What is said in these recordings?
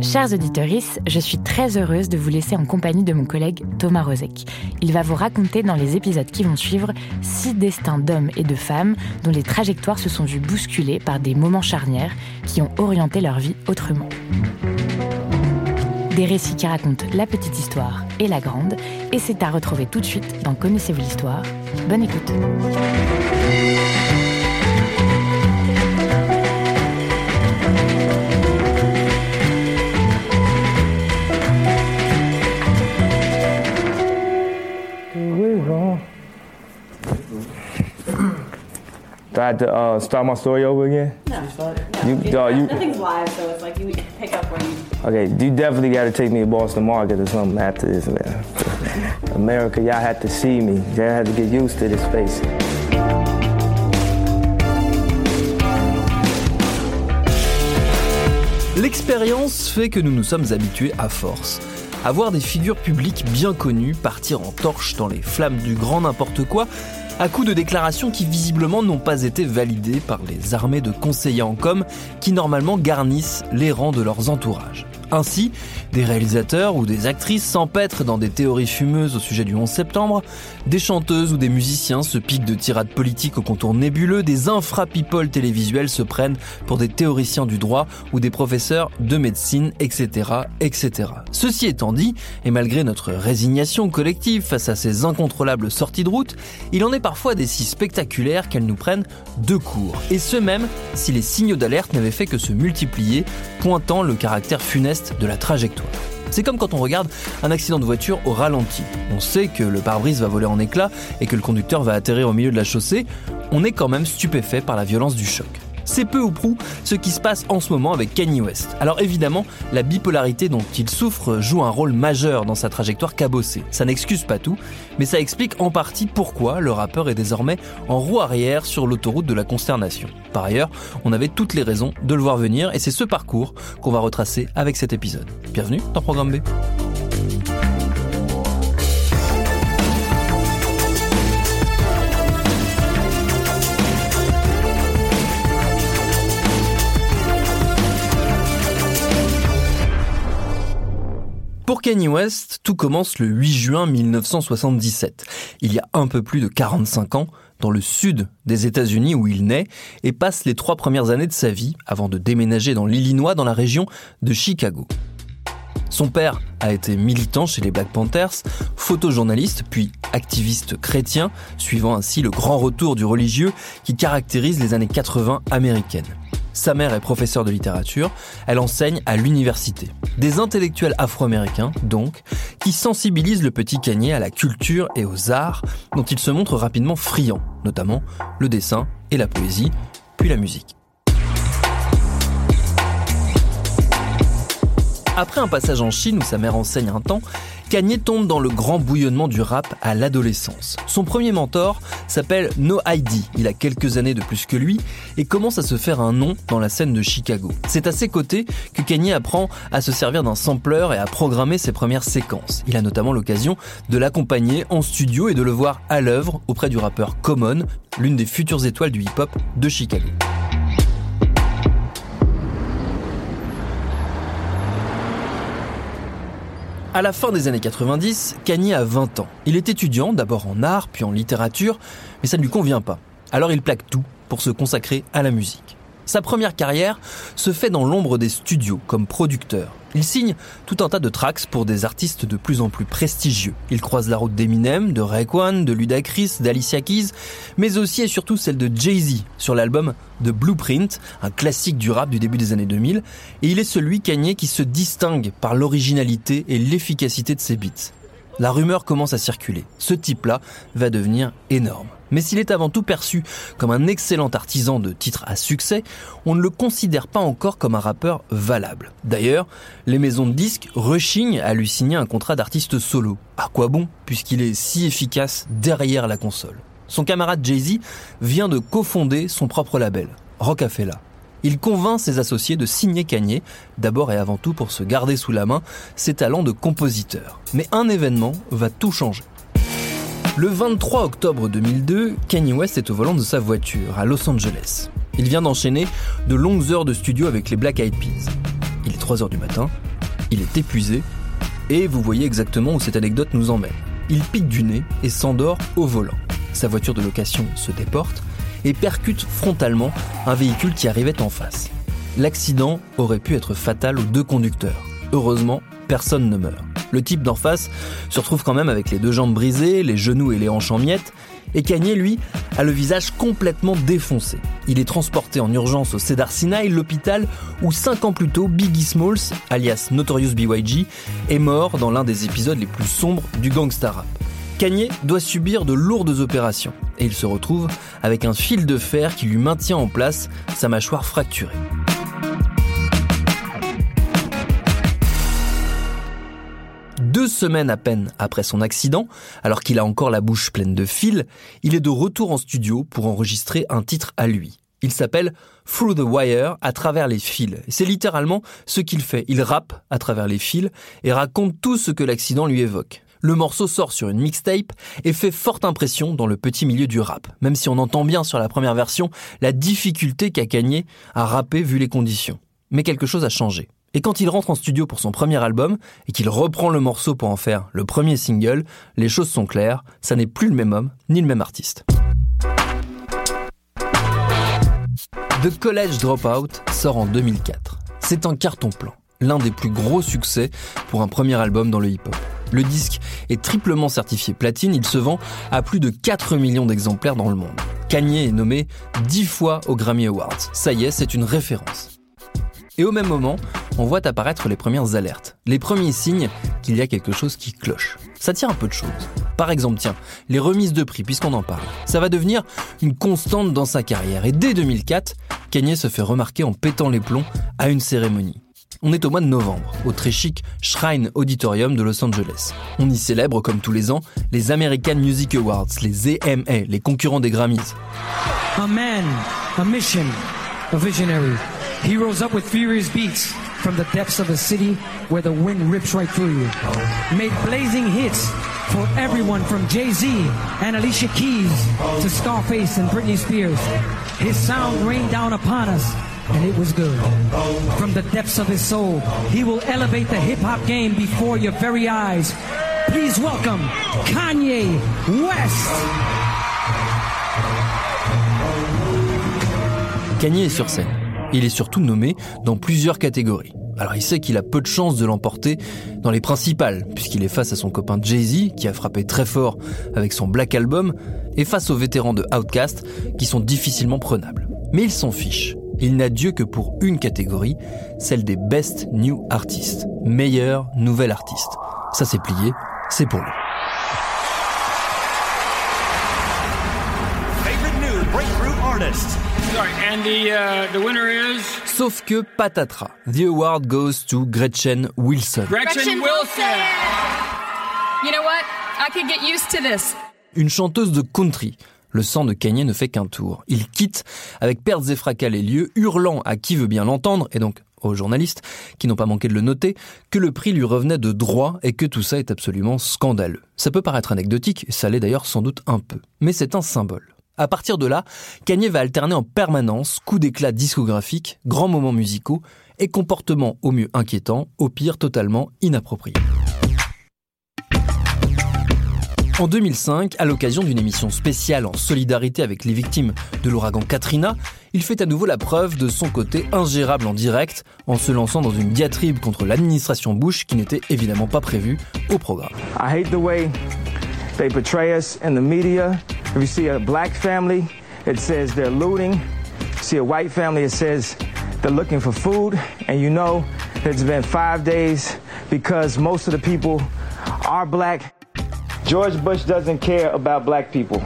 Chers auditeurs, je suis très heureuse de vous laisser en compagnie de mon collègue Thomas Rozek. Il va vous raconter dans les épisodes qui vont suivre six destins d'hommes et de femmes dont les trajectoires se sont vues bousculées par des moments charnières qui ont orienté leur vie autrement. Des récits qui racontent la petite histoire et la grande, et c'est à retrouver tout de suite dans Connaissez-vous l'histoire Bonne écoute. Do I have to uh, start my story over again? No, You- you, dog, you- nothing's live, so it's like you pick up where you. Okay, you definitely got to take me to Boston Market or something after this, man. America, y'all had to see me. Y'all had to get used to this face. L'expérience fait que nous nous sommes habitués à force. À voir des figures publiques bien connues partir en torche dans les flammes du grand n'importe quoi, à coups de déclarations qui visiblement n'ont pas été validées par les armées de conseillers en com qui normalement garnissent les rangs de leurs entourages. Ainsi, des réalisateurs ou des actrices s'empêtrent dans des théories fumeuses au sujet du 11 septembre, des chanteuses ou des musiciens se piquent de tirades politiques au contour nébuleux, des infra-people télévisuels se prennent pour des théoriciens du droit ou des professeurs de médecine, etc., etc. Ceci étant dit, et malgré notre résignation collective face à ces incontrôlables sorties de route, il en est parfois des si spectaculaires qu'elles nous prennent de court. Et ce même si les signaux d'alerte n'avaient fait que se multiplier, pointant le caractère funeste de la trajectoire. C'est comme quand on regarde un accident de voiture au ralenti. On sait que le pare-brise va voler en éclats et que le conducteur va atterrir au milieu de la chaussée. On est quand même stupéfait par la violence du choc. C'est peu ou prou ce qui se passe en ce moment avec Kanye West. Alors évidemment, la bipolarité dont il souffre joue un rôle majeur dans sa trajectoire cabossée. Ça n'excuse pas tout, mais ça explique en partie pourquoi le rappeur est désormais en roue arrière sur l'autoroute de la consternation. Par ailleurs, on avait toutes les raisons de le voir venir et c'est ce parcours qu'on va retracer avec cet épisode. Bienvenue dans Programme B. Pour Kanye West, tout commence le 8 juin 1977. Il y a un peu plus de 45 ans, dans le sud des États-Unis où il naît et passe les trois premières années de sa vie avant de déménager dans l'Illinois dans la région de Chicago. Son père a été militant chez les Black Panthers, photojournaliste puis activiste chrétien, suivant ainsi le grand retour du religieux qui caractérise les années 80 américaines. Sa mère est professeure de littérature, elle enseigne à l'université. Des intellectuels afro-américains, donc, qui sensibilisent le petit Kanye à la culture et aux arts, dont il se montre rapidement friand, notamment le dessin et la poésie, puis la musique. Après un passage en Chine où sa mère enseigne un temps, Kanye tombe dans le grand bouillonnement du rap à l'adolescence. Son premier mentor s'appelle No ID, il a quelques années de plus que lui et commence à se faire un nom dans la scène de Chicago. C'est à ses côtés que Kanye apprend à se servir d'un sampler et à programmer ses premières séquences. Il a notamment l'occasion de l'accompagner en studio et de le voir à l'œuvre auprès du rappeur Common, l'une des futures étoiles du hip-hop de Chicago. À la fin des années 90, Kanye a 20 ans. Il est étudiant, d'abord en art, puis en littérature, mais ça ne lui convient pas. Alors il plaque tout pour se consacrer à la musique. Sa première carrière se fait dans l'ombre des studios comme producteur. Il signe tout un tas de tracks pour des artistes de plus en plus prestigieux. Il croise la route d'Eminem, de Raekwon, de Ludacris, d'Alicia Keys, mais aussi et surtout celle de Jay-Z sur l'album The Blueprint, un classique du rap du début des années 2000, et il est celui Kanye qui se distingue par l'originalité et l'efficacité de ses beats. La rumeur commence à circuler. Ce type-là va devenir énorme. Mais s'il est avant tout perçu comme un excellent artisan de titres à succès, on ne le considère pas encore comme un rappeur valable. D'ailleurs, les maisons de disques rechignent à lui signer un contrat d'artiste solo. À quoi bon, puisqu'il est si efficace derrière la console? Son camarade Jay-Z vient de cofonder son propre label, Rocafella. Il convainc ses associés de signer Kanye, d'abord et avant tout pour se garder sous la main ses talents de compositeur. Mais un événement va tout changer. Le 23 octobre 2002, Kanye West est au volant de sa voiture à Los Angeles. Il vient d'enchaîner de longues heures de studio avec les Black Eyed Peas. Il est 3 heures du matin, il est épuisé, et vous voyez exactement où cette anecdote nous emmène. Il pique du nez et s'endort au volant. Sa voiture de location se déporte et percute frontalement un véhicule qui arrivait en face. L'accident aurait pu être fatal aux deux conducteurs. Heureusement, personne ne meurt. Le type d'en face se retrouve quand même avec les deux jambes brisées, les genoux et les hanches en miettes, et Kanye, lui, a le visage complètement défoncé. Il est transporté en urgence au Cedar Sinai, l'hôpital où cinq ans plus tôt, Biggie Smalls, alias Notorious B.Y.G., est mort dans l'un des épisodes les plus sombres du gangsta rap. Kanye doit subir de lourdes opérations et il se retrouve avec un fil de fer qui lui maintient en place sa mâchoire fracturée. Deux semaines à peine après son accident, alors qu'il a encore la bouche pleine de fils, il est de retour en studio pour enregistrer un titre à lui. Il s'appelle Through the Wire, à travers les fils. C'est littéralement ce qu'il fait. Il rappe à travers les fils et raconte tout ce que l'accident lui évoque. Le morceau sort sur une mixtape et fait forte impression dans le petit milieu du rap, même si on entend bien sur la première version la difficulté qu'a Kanye à rapper vu les conditions. Mais quelque chose a changé. Et quand il rentre en studio pour son premier album et qu'il reprend le morceau pour en faire le premier single, les choses sont claires, ça n'est plus le même homme ni le même artiste. The College Dropout sort en 2004. C'est un carton plein, l'un des plus gros succès pour un premier album dans le hip-hop. Le disque est triplement certifié platine, il se vend à plus de 4 millions d'exemplaires dans le monde. Kanye est nommé 10 fois aux Grammy Awards. Ça y est, c'est une référence. Et au même moment, on voit apparaître les premières alertes, les premiers signes qu'il y a quelque chose qui cloche. Ça tient un peu de choses. Par exemple, tiens, les remises de prix, puisqu'on en parle. Ça va devenir une constante dans sa carrière. Et dès 2004, Kanye se fait remarquer en pétant les plombs à une cérémonie. On est au mois de novembre, au très chic Shrine Auditorium de Los Angeles. On y célèbre, comme tous les ans, les American Music Awards, les AMA, les concurrents des Grammys. A man, a mission, a visionary. He rose up with furious beats from the depths of a city where the wind rips right through you. Made blazing hits for everyone from Jay-Z and Alicia Keys to Scarface and Britney Spears. His sound rained down upon us and it was good. From the depths of his soul, he will elevate the hip hop game before your very eyes. Please welcome Kanye West. Kanye est sur scène. Il est surtout nommé dans plusieurs catégories. Alors il sait qu'il a peu de chances de l'emporter dans les principales, puisqu'il est face à son copain Jay-Z, qui a frappé très fort avec son Black Album, et face aux vétérans de Outkast, qui sont difficilement prenables. Mais il s'en fiche. Il n'a Dieu que pour une catégorie, celle des Best New Artists, meilleur nouvel artiste. Ça c'est plié, c'est pour lui. Sauf que patatras, the award goes to Gretchen Wilson. Gretchen Wilson! You know what? I could get used to this. Une chanteuse de country. Le sang de Kanye ne fait qu'un tour. Il quitte avec pertes et fracas les lieux, hurlant à qui veut bien l'entendre, et donc aux journalistes, qui n'ont pas manqué de le noter, que le prix lui revenait de droit et que tout ça est absolument scandaleux. Ça peut paraître anecdotique, et ça l'est d'ailleurs sans doute un peu. Mais c'est un symbole. À partir de là, Kanye va alterner en permanence coups d'éclat discographiques, grands moments musicaux et comportements au mieux inquiétants, au pire totalement inappropriés. En 2005, à l'occasion d'une émission spéciale en solidarité avec les victimes de l'ouragan Katrina, il fait à nouveau la preuve de son côté ingérable en direct en se lançant dans une diatribe contre l'administration Bush qui n'était évidemment pas prévue au programme. They portray us in the media. If you see a black family, it says they're looting. see a white family, it says they're looking for food. And you know it's been five days because most of the people are black. George Bush doesn't care about black people.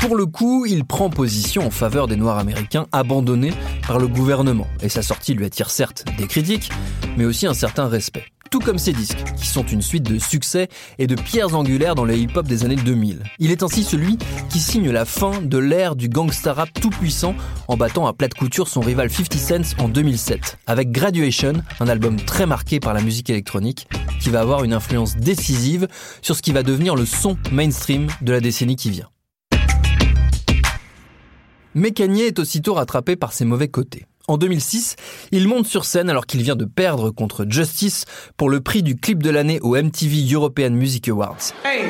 Pour le coup, il prend position en faveur des Noirs américains abandonnés par le gouvernement, et sa sortie lui attire certes des critiques, mais aussi un certain respect. Tout comme ses disques, qui sont une suite de succès et de pierres angulaires dans le hip-hop des années 2000. Il est ainsi celui qui signe la fin de l'ère du gangsta rap tout puissant en battant à plate couture son rival 50 Cent en 2007, avec Graduation, un album très marqué par la musique électronique, qui va avoir une influence décisive sur ce qui va devenir le son mainstream de la décennie qui vient. Mais Kanye est aussitôt rattrapé par ses mauvais côtés. En 2006, il monte sur scène alors qu'il vient de perdre contre Justice pour le prix du clip de l'année au MTV European Music Awards. Hey,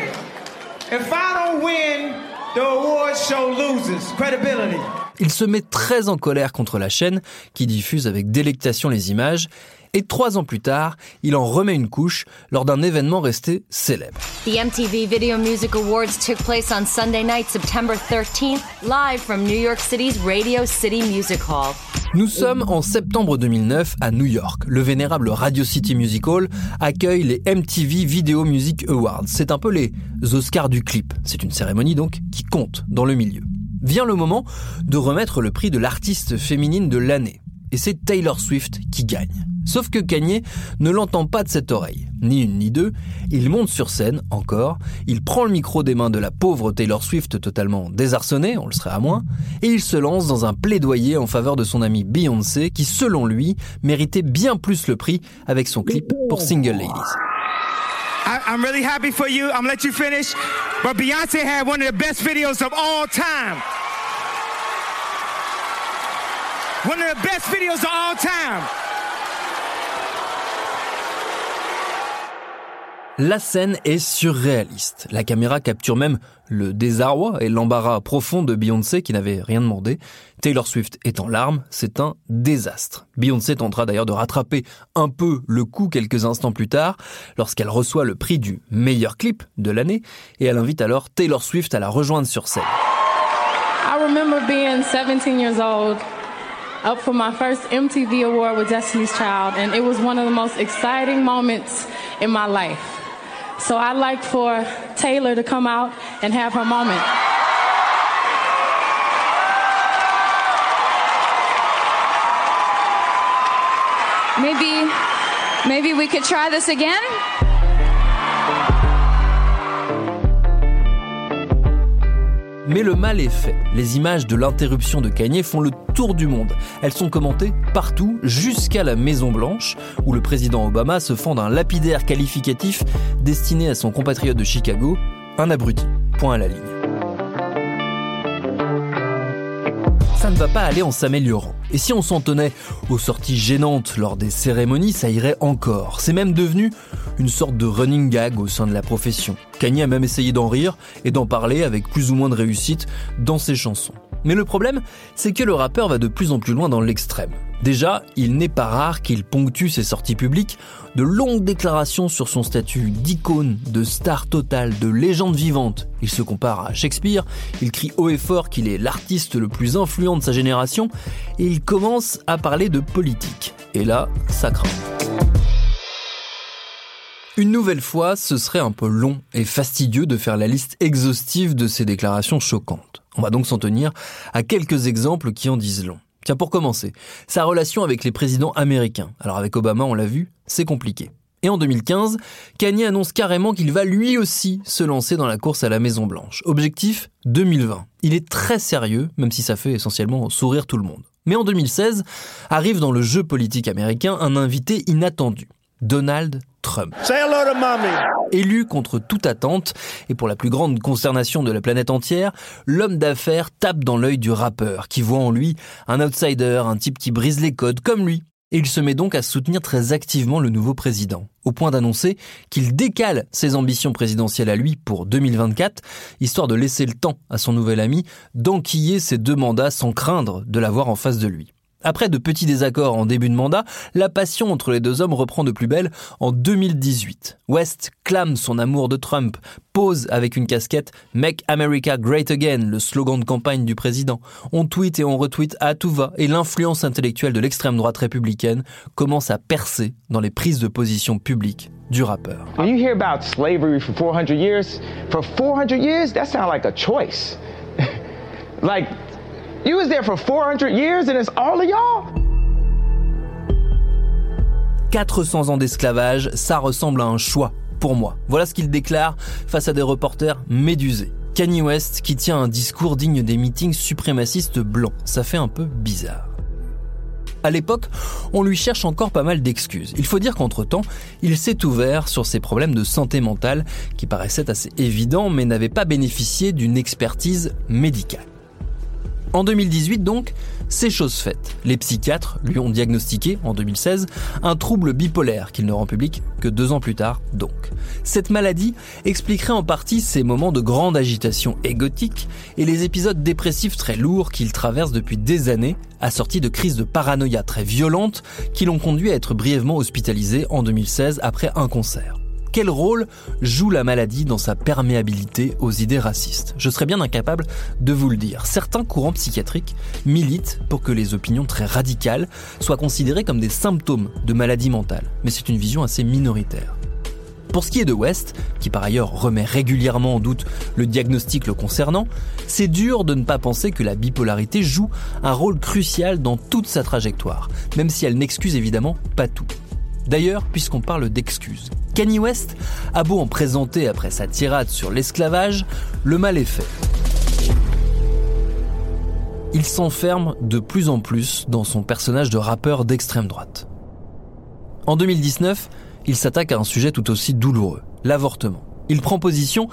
if I don't win, the award show loses credibility. Il se met très en colère contre la chaîne qui diffuse avec délectation les images et trois ans plus tard, il en remet une couche lors d'un événement resté célèbre. The MTV Video Music Awards took place on Sunday night, September 13th, live from New York City's Radio City Music Hall. Nous sommes en septembre 2009 à New York. Le vénérable Radio City Music Hall accueille les MTV Video Music Awards. C'est un peu les Oscars du clip. C'est une cérémonie donc qui compte dans le milieu. Vient le moment de remettre le prix de l'artiste féminine de l'année. Et c'est Taylor Swift qui gagne. Sauf que Kanye ne l'entend pas de cette oreille. Ni une ni deux. Il monte sur scène, encore. Il prend le micro des mains de la pauvre Taylor Swift totalement désarçonnée, on le serait à moins. Et il se lance dans un plaidoyer en faveur de son amie Beyoncé, qui selon lui, méritait bien plus le prix avec son clip pour Single Ladies. I'm really happy for you. I'm let you finish. But Beyonce had one of the best videos of all time. One of the best videos of all time. La scène est surréaliste. La caméra capture même le désarroi et l'embarras profond de Beyoncé qui n'avait rien demandé. Taylor Swift est en larmes, c'est un désastre. Beyoncé tentera d'ailleurs de rattraper un peu le coup quelques instants plus tard lorsqu'elle reçoit le prix du meilleur clip de l'année et elle invite alors Taylor Swift à la rejoindre sur scène. I remember being 17 years old up for my first MTV award with Destiny's Child and it was one of the most exciting moments in my life. So I'd like for Taylor to come out and have her moment. Maybe, maybe we could try this again? Mais le mal est fait. Les images de l'interruption de Kanye font le tour du monde. Elles sont commentées partout, jusqu'à la Maison Blanche, où le président Obama se fend d'un lapidaire qualificatif destiné à son compatriote de Chicago, un abruti. Point à la ligne. ça ne va pas aller en s'améliorant. Et si on s'en tenait aux sorties gênantes lors des cérémonies, ça irait encore. C'est même devenu une sorte de running gag au sein de la profession. Kanye a même essayé d'en rire et d'en parler avec plus ou moins de réussite dans ses chansons. Mais le problème, c'est que le rappeur va de plus en plus loin dans l'extrême. Déjà, il n'est pas rare qu'il ponctue ses sorties publiques de longues déclarations sur son statut d'icône, de star totale, de légende vivante. Il se compare à Shakespeare, il crie haut et fort qu'il est l'artiste le plus influent de sa génération, et il commence à parler de politique. Et là, ça craint. Une nouvelle fois, ce serait un peu long et fastidieux de faire la liste exhaustive de ces déclarations choquantes. On va donc s'en tenir à quelques exemples qui en disent long. Tiens, pour commencer, sa relation avec les présidents américains. Alors avec Obama, on l'a vu, c'est compliqué. Et en 2015, Kanye annonce carrément qu'il va lui aussi se lancer dans la course à la Maison Blanche. Objectif 2020. Il est très sérieux, même si ça fait essentiellement sourire tout le monde. Mais en 2016, arrive dans le jeu politique américain un invité inattendu. Donald Trump. Élu contre toute attente, et pour la plus grande consternation de la planète entière, l'homme d'affaires tape dans l'œil du rappeur, qui voit en lui un outsider, un type qui brise les codes comme lui, et il se met donc à soutenir très activement le nouveau président, au point d'annoncer qu'il décale ses ambitions présidentielles à lui pour 2024, histoire de laisser le temps à son nouvel ami d'enquiller ses deux mandats sans craindre de l'avoir en face de lui. Après de petits désaccords en début de mandat, la passion entre les deux hommes reprend de plus belle en 2018. West clame son amour de Trump, pose avec une casquette Make America Great Again, le slogan de campagne du président. On tweet et on retweet à tout va et l'influence intellectuelle de l'extrême droite républicaine commence à percer dans les prises de position publiques du rappeur. When you hear about slavery for 400 years, for 400 years, that sounds like a choice. You was there for 400 years and it's all of y'all? 400 ans d'esclavage, ça ressemble à un choix pour moi. Voilà ce qu'il déclare face à des reporters médusés. Kanye West qui tient un discours digne des meetings suprémacistes blancs. Ça fait un peu bizarre. À l'époque, on lui cherche encore pas mal d'excuses. Il faut dire qu'entre-temps, il s'est ouvert sur ses problèmes de santé mentale qui paraissaient assez évidents mais n'avaient pas bénéficié d'une expertise médicale. En 2018 donc, c'est chose faite. Les psychiatres lui ont diagnostiqué, en 2016, un trouble bipolaire qu'il ne rend public que deux ans plus tard donc. Cette maladie expliquerait en partie ses moments de grande agitation égotique et les épisodes dépressifs très lourds qu'il traverse depuis des années, assortis de crises de paranoïa très violentes qui l'ont conduit à être brièvement hospitalisé en 2016 après un concert. Quel rôle joue la maladie dans sa perméabilité aux idées racistes Je serais bien incapable de vous le dire. Certains courants psychiatriques militent pour que les opinions très radicales soient considérées comme des symptômes de maladie mentale, mais c'est une vision assez minoritaire. Pour ce qui est de West, qui par ailleurs remet régulièrement en doute le diagnostic le concernant, c'est dur de ne pas penser que la bipolarité joue un rôle crucial dans toute sa trajectoire, même si elle n'excuse évidemment pas tout. D'ailleurs, puisqu'on parle d'excuses, Kanye West a beau en présenter après sa tirade sur l'esclavage, le mal est fait. Il s'enferme de plus en plus dans son personnage de rappeur d'extrême droite. En 2019, il s'attaque à un sujet tout aussi douloureux, l'avortement. Il prend position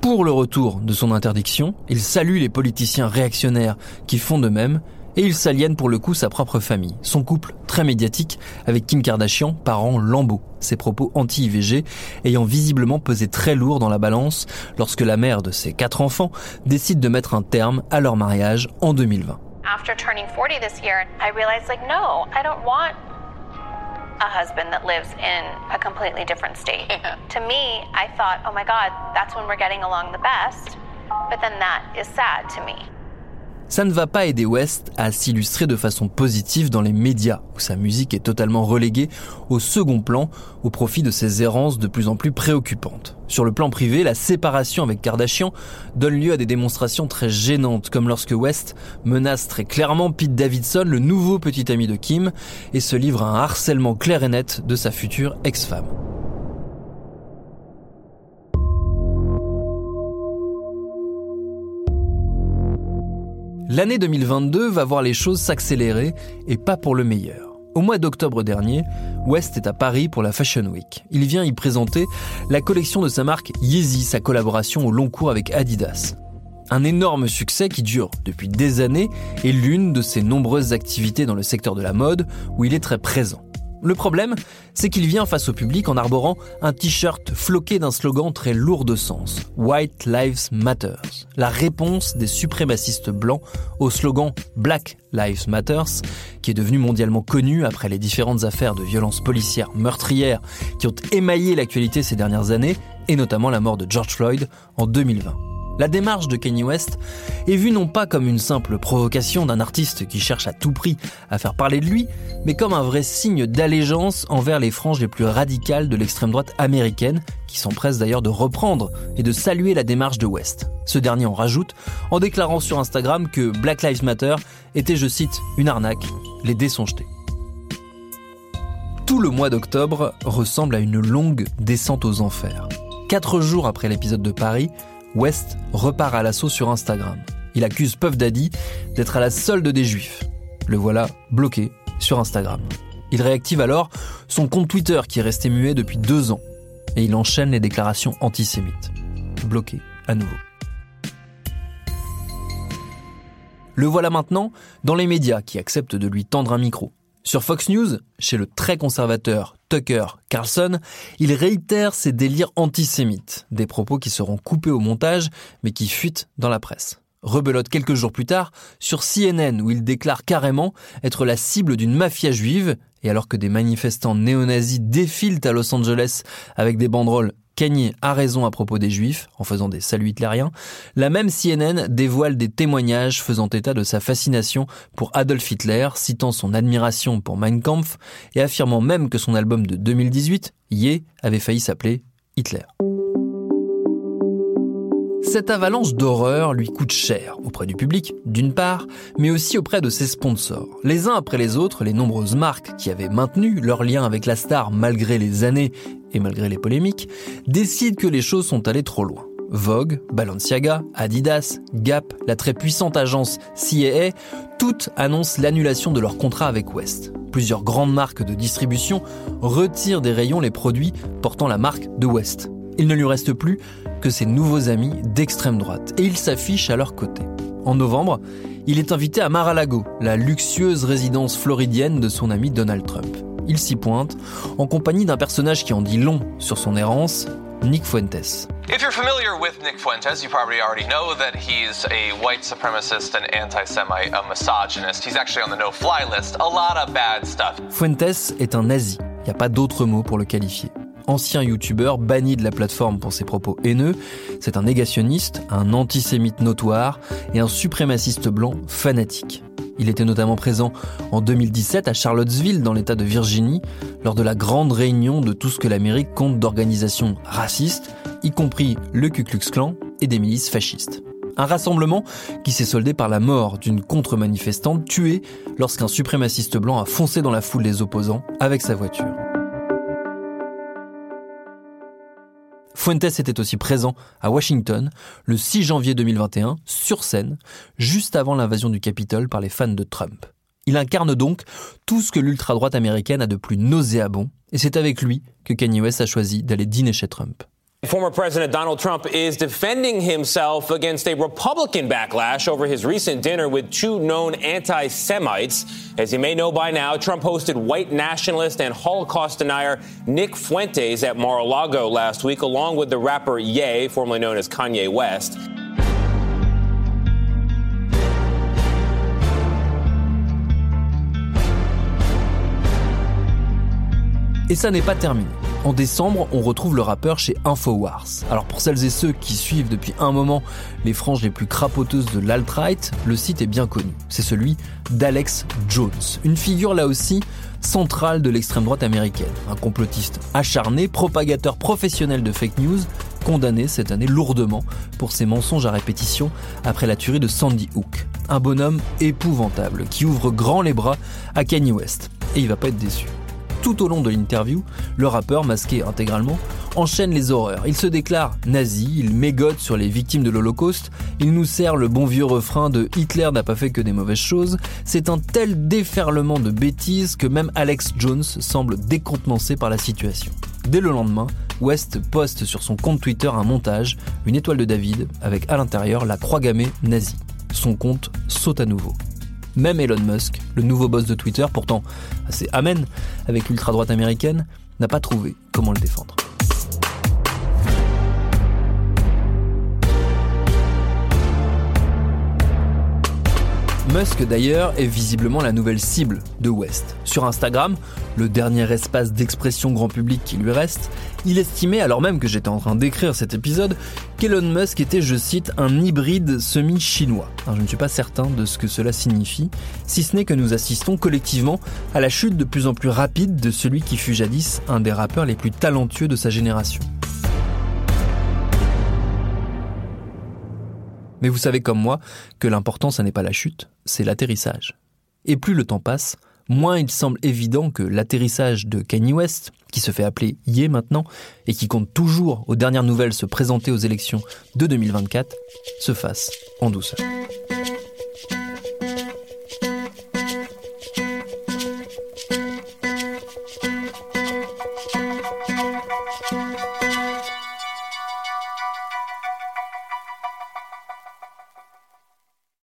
pour le retour de son interdiction, il salue les politiciens réactionnaires qui font de même, et il s'aliène pour le coup sa propre famille, son couple très médiatique avec Kim Kardashian, parent lambeau, ses propos anti-IVG ayant visiblement pesé très lourd dans la balance lorsque la mère de ses quatre enfants décide de mettre un terme à leur mariage en 2020. After turning 40 this year, I realized like no, I don't want a husband that lives in a completely different state. To me, I thought, oh my god, that's when we're getting along the best. But then that is sad to me ça ne va pas aider West à s'illustrer de façon positive dans les médias, où sa musique est totalement reléguée au second plan au profit de ses errances de plus en plus préoccupantes. Sur le plan privé, la séparation avec Kardashian donne lieu à des démonstrations très gênantes, comme lorsque West menace très clairement Pete Davidson, le nouveau petit ami de Kim, et se livre à un harcèlement clair et net de sa future ex-femme. L'année 2022 va voir les choses s'accélérer et pas pour le meilleur. Au mois d'octobre dernier, West est à Paris pour la Fashion Week. Il vient y présenter la collection de sa marque Yeezy, sa collaboration au long cours avec Adidas. Un énorme succès qui dure depuis des années et l'une de ses nombreuses activités dans le secteur de la mode où il est très présent. Le problème, c'est qu'il vient face au public en arborant un t-shirt floqué d'un slogan très lourd de sens, White Lives Matter, la réponse des suprémacistes blancs au slogan Black Lives Matter, qui est devenu mondialement connu après les différentes affaires de violences policières meurtrières qui ont émaillé l'actualité ces dernières années, et notamment la mort de George Floyd en 2020. La démarche de Kanye West est vue non pas comme une simple provocation d'un artiste qui cherche à tout prix à faire parler de lui, mais comme un vrai signe d'allégeance envers les franges les plus radicales de l'extrême droite américaine, qui s'empressent d'ailleurs de reprendre et de saluer la démarche de West. Ce dernier en rajoute en déclarant sur Instagram que Black Lives Matter était, je cite, une arnaque, les dés sont. Tout le mois d'octobre ressemble à une longue descente aux enfers. Quatre jours après l'épisode de Paris, West repart à l'assaut sur Instagram. Il accuse Puff Daddy d'être à la solde des juifs. Le voilà bloqué sur Instagram. Il réactive alors son compte Twitter qui est resté muet depuis deux ans. Et il enchaîne les déclarations antisémites. Bloqué à nouveau. Le voilà maintenant dans les médias qui acceptent de lui tendre un micro. Sur Fox News, chez le très conservateur Tucker Carlson, il réitère ses délires antisémites, des propos qui seront coupés au montage mais qui fuitent dans la presse. Rebelote quelques jours plus tard sur CNN où il déclare carrément être la cible d'une mafia juive et alors que des manifestants néo-nazis défilent à Los Angeles avec des banderoles Kanye a raison à propos des juifs, en faisant des saluts hitlériens, la même CNN dévoile des témoignages faisant état de sa fascination pour Adolf Hitler, citant son admiration pour Mein Kampf et affirmant même que son album de 2018, Ye, avait failli s'appeler Hitler. Cette avalanche d'horreur lui coûte cher auprès du public, d'une part, mais aussi auprès de ses sponsors. Les uns après les autres, les nombreuses marques qui avaient maintenu leur lien avec la star malgré les années et malgré les polémiques, décident que les choses sont allées trop loin. Vogue, Balenciaga, Adidas, Gap, la très puissante agence CAA, toutes annoncent l'annulation de leur contrat avec West. Plusieurs grandes marques de distribution retirent des rayons les produits portant la marque de West. Il ne lui reste plus que ses nouveaux amis d'extrême droite, et il s'affiche à leur côté. En novembre, il est invité à Mar-a-Lago, la luxueuse résidence floridienne de son ami Donald Trump. Il s'y pointe, en compagnie d'un personnage qui en dit long sur son errance, Nick Fuentes. If you're familiar with Nick Fuentes, you probably already know that he's a white supremacist and anti-Semite, a misogynist. He's actually on the no-fly list. A lot of bad stuff. Fuentes est un nazi. Il n'y a pas d'autre mot pour le qualifier ancien youtubeur banni de la plateforme pour ses propos haineux. C'est un négationniste, un antisémite notoire et un suprémaciste blanc fanatique. Il était notamment présent en 2017 à Charlottesville, dans l'État de Virginie, lors de la grande réunion de tout ce que l'Amérique compte d'organisations racistes, y compris le Ku Klux Klan et des milices fascistes. Un rassemblement qui s'est soldé par la mort d'une contre-manifestante tuée lorsqu'un suprémaciste blanc a foncé dans la foule des opposants avec sa voiture. Fuentes était aussi présent à Washington le 6 janvier 2021, sur scène, juste avant l'invasion du Capitole par les fans de Trump. Il incarne donc tout ce que l'ultra-droite américaine a de plus nauséabond, et c'est avec lui que Kanye West a choisi d'aller dîner chez Trump. Former President Donald Trump is defending himself against a Republican backlash over his recent dinner with two known anti Semites. As you may know by now, Trump hosted white nationalist and Holocaust denier Nick Fuentes at Mar a Lago last week, along with the rapper Ye, formerly known as Kanye West. Et ça n'est pas terminé. En décembre, on retrouve le rappeur chez Infowars. Alors pour celles et ceux qui suivent depuis un moment les franges les plus crapoteuses de l'alt-right, le site est bien connu. C'est celui d'Alex Jones, une figure là aussi centrale de l'extrême droite américaine. Un complotiste acharné, propagateur professionnel de fake news, condamné cette année lourdement pour ses mensonges à répétition après la tuerie de Sandy Hook. Un bonhomme épouvantable qui ouvre grand les bras à Kanye West. Et il va pas être déçu tout au long de l'interview, le rappeur, masqué intégralement, enchaîne les horreurs. Il se déclare nazi, il mégote sur les victimes de l'Holocauste, il nous sert le bon vieux refrain de Hitler n'a pas fait que des mauvaises choses. C'est un tel déferlement de bêtises que même Alex Jones semble décontenancé par la situation. Dès le lendemain, West poste sur son compte Twitter un montage, une étoile de David, avec à l'intérieur la croix gammée nazie. Son compte saute à nouveau. Même Elon Musk, le nouveau boss de Twitter, pourtant assez amène avec l'ultra-droite américaine, n'a pas trouvé comment le défendre. Musk d'ailleurs est visiblement la nouvelle cible de West. Sur Instagram, le dernier espace d'expression grand public qui lui reste, il estimait, alors même que j'étais en train d'écrire cet épisode, qu'Elon Musk était, je cite, un hybride semi-chinois. je ne suis pas certain de ce que cela signifie, si ce n'est que nous assistons collectivement à la chute de plus en plus rapide de celui qui fut jadis un des rappeurs les plus talentueux de sa génération. Mais vous savez comme moi que l'important, ce n'est pas la chute, c'est l'atterrissage. Et plus le temps passe, moins il semble évident que l'atterrissage de Kanye West, qui se fait appeler Ye maintenant, et qui compte toujours aux dernières nouvelles se présenter aux élections de 2024, se fasse en douceur.